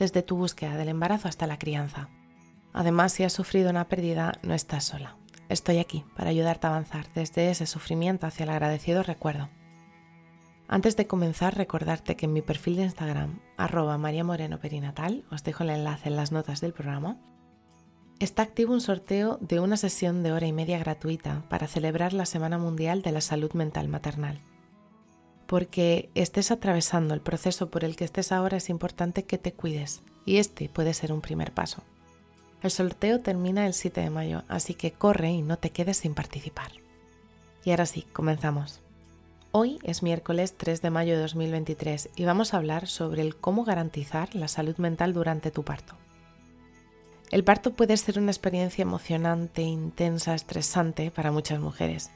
desde tu búsqueda del embarazo hasta la crianza. Además, si has sufrido una pérdida, no estás sola. Estoy aquí para ayudarte a avanzar desde ese sufrimiento hacia el agradecido recuerdo. Antes de comenzar, recordarte que en mi perfil de Instagram, arroba María Moreno Perinatal, os dejo el enlace en las notas del programa, está activo un sorteo de una sesión de hora y media gratuita para celebrar la Semana Mundial de la Salud Mental Maternal porque estés atravesando el proceso por el que estés ahora es importante que te cuides y este puede ser un primer paso. El sorteo termina el 7 de mayo, así que corre y no te quedes sin participar. Y ahora sí, comenzamos. Hoy es miércoles 3 de mayo de 2023 y vamos a hablar sobre el cómo garantizar la salud mental durante tu parto. El parto puede ser una experiencia emocionante, intensa, estresante para muchas mujeres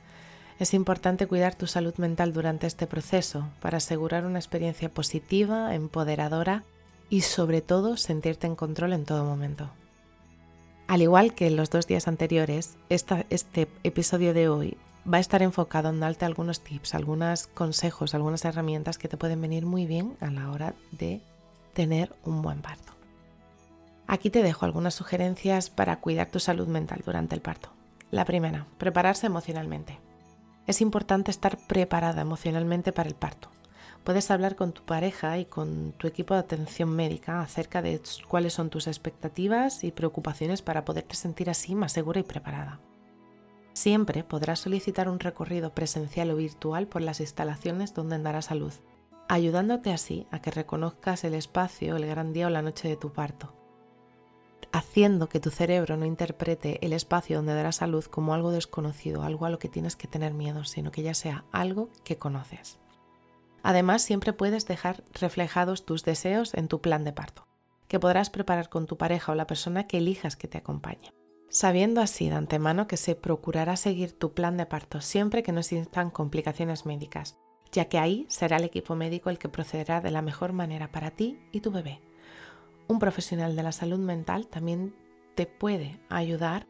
es importante cuidar tu salud mental durante este proceso para asegurar una experiencia positiva, empoderadora y sobre todo sentirte en control en todo momento. Al igual que en los dos días anteriores, este episodio de hoy va a estar enfocado en darte algunos tips, algunos consejos, algunas herramientas que te pueden venir muy bien a la hora de tener un buen parto. Aquí te dejo algunas sugerencias para cuidar tu salud mental durante el parto. La primera, prepararse emocionalmente. Es importante estar preparada emocionalmente para el parto. Puedes hablar con tu pareja y con tu equipo de atención médica acerca de cuáles son tus expectativas y preocupaciones para poderte sentir así más segura y preparada. Siempre podrás solicitar un recorrido presencial o virtual por las instalaciones donde darás a luz, ayudándote así a que reconozcas el espacio, el gran día o la noche de tu parto haciendo que tu cerebro no interprete el espacio donde darás a luz como algo desconocido, algo a lo que tienes que tener miedo, sino que ya sea algo que conoces. Además, siempre puedes dejar reflejados tus deseos en tu plan de parto, que podrás preparar con tu pareja o la persona que elijas que te acompañe. Sabiendo así de antemano que se procurará seguir tu plan de parto siempre que no existan complicaciones médicas, ya que ahí será el equipo médico el que procederá de la mejor manera para ti y tu bebé un profesional de la salud mental también te puede ayudar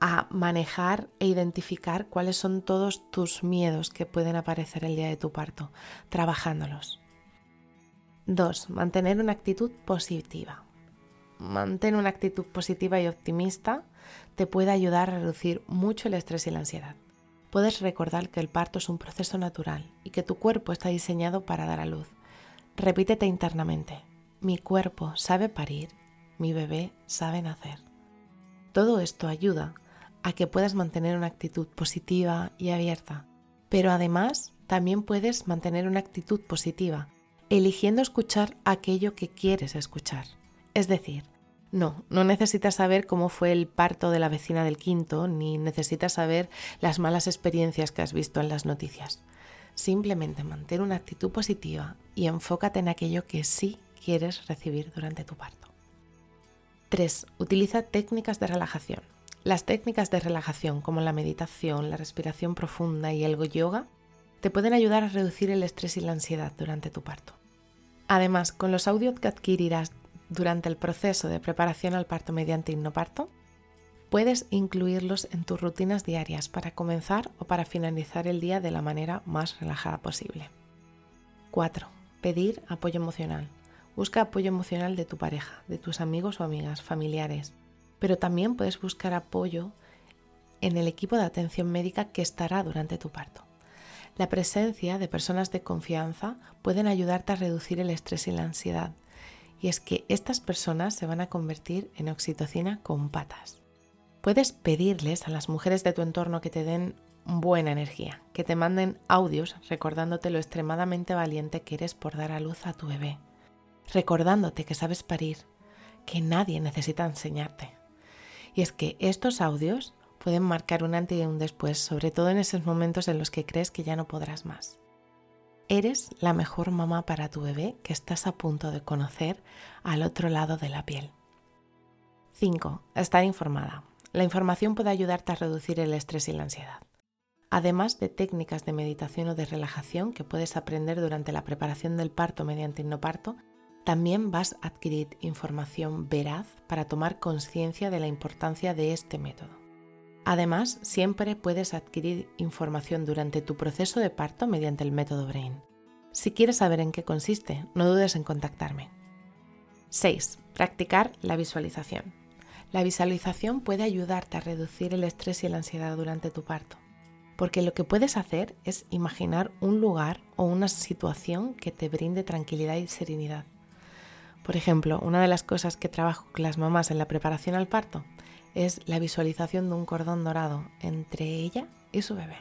a manejar e identificar cuáles son todos tus miedos que pueden aparecer el día de tu parto, trabajándolos. 2. Mantener una actitud positiva. Mantener una actitud positiva y optimista te puede ayudar a reducir mucho el estrés y la ansiedad. Puedes recordar que el parto es un proceso natural y que tu cuerpo está diseñado para dar a luz. Repítete internamente, mi cuerpo sabe parir, mi bebé sabe nacer. Todo esto ayuda a que puedas mantener una actitud positiva y abierta, pero además también puedes mantener una actitud positiva, eligiendo escuchar aquello que quieres escuchar. Es decir, no, no necesitas saber cómo fue el parto de la vecina del quinto, ni necesitas saber las malas experiencias que has visto en las noticias. Simplemente mantén una actitud positiva y enfócate en aquello que sí quieres recibir durante tu parto. 3. Utiliza técnicas de relajación. Las técnicas de relajación como la meditación, la respiración profunda y el yoga te pueden ayudar a reducir el estrés y la ansiedad durante tu parto. Además, con los audios que adquirirás durante el proceso de preparación al parto mediante hipnoparto, puedes incluirlos en tus rutinas diarias para comenzar o para finalizar el día de la manera más relajada posible. 4. Pedir apoyo emocional. Busca apoyo emocional de tu pareja, de tus amigos o amigas, familiares, pero también puedes buscar apoyo en el equipo de atención médica que estará durante tu parto. La presencia de personas de confianza pueden ayudarte a reducir el estrés y la ansiedad, y es que estas personas se van a convertir en oxitocina con patas. Puedes pedirles a las mujeres de tu entorno que te den buena energía, que te manden audios recordándote lo extremadamente valiente que eres por dar a luz a tu bebé recordándote que sabes parir, que nadie necesita enseñarte. Y es que estos audios pueden marcar un antes y un después, sobre todo en esos momentos en los que crees que ya no podrás más. Eres la mejor mamá para tu bebé que estás a punto de conocer al otro lado de la piel. 5. Estar informada. La información puede ayudarte a reducir el estrés y la ansiedad. Además de técnicas de meditación o de relajación que puedes aprender durante la preparación del parto mediante hipnoparto, también vas a adquirir información veraz para tomar conciencia de la importancia de este método. Además, siempre puedes adquirir información durante tu proceso de parto mediante el método Brain. Si quieres saber en qué consiste, no dudes en contactarme. 6. Practicar la visualización. La visualización puede ayudarte a reducir el estrés y la ansiedad durante tu parto porque lo que puedes hacer es imaginar un lugar o una situación que te brinde tranquilidad y serenidad. Por ejemplo, una de las cosas que trabajo con las mamás en la preparación al parto es la visualización de un cordón dorado entre ella y su bebé.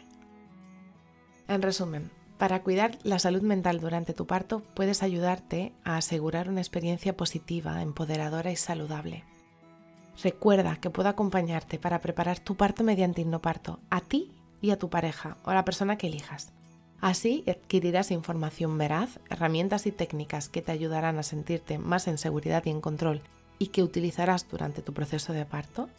En resumen, para cuidar la salud mental durante tu parto puedes ayudarte a asegurar una experiencia positiva, empoderadora y saludable. Recuerda que puedo acompañarte para preparar tu parto mediante hipnoparto a ti y a tu pareja o a la persona que elijas. Así adquirirás información veraz, herramientas y técnicas que te ayudarán a sentirte más en seguridad y en control y que utilizarás durante tu proceso de parto,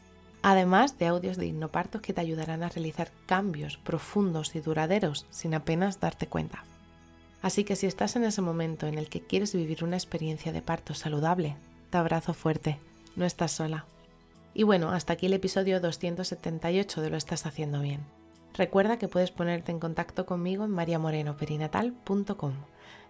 además de audios de hipnoparto que te ayudarán a realizar cambios profundos y duraderos sin apenas darte cuenta. Así que si estás en ese momento en el que quieres vivir una experiencia de parto saludable, te abrazo fuerte, no estás sola. Y bueno, hasta aquí el episodio 278 de Lo estás haciendo bien. Recuerda que puedes ponerte en contacto conmigo en mariamorenoperinatal.com.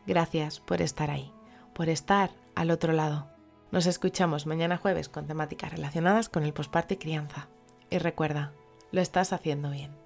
Gracias por estar ahí, por estar al otro lado. Nos escuchamos mañana jueves con temáticas relacionadas con el posparto y crianza. Y recuerda, lo estás haciendo bien.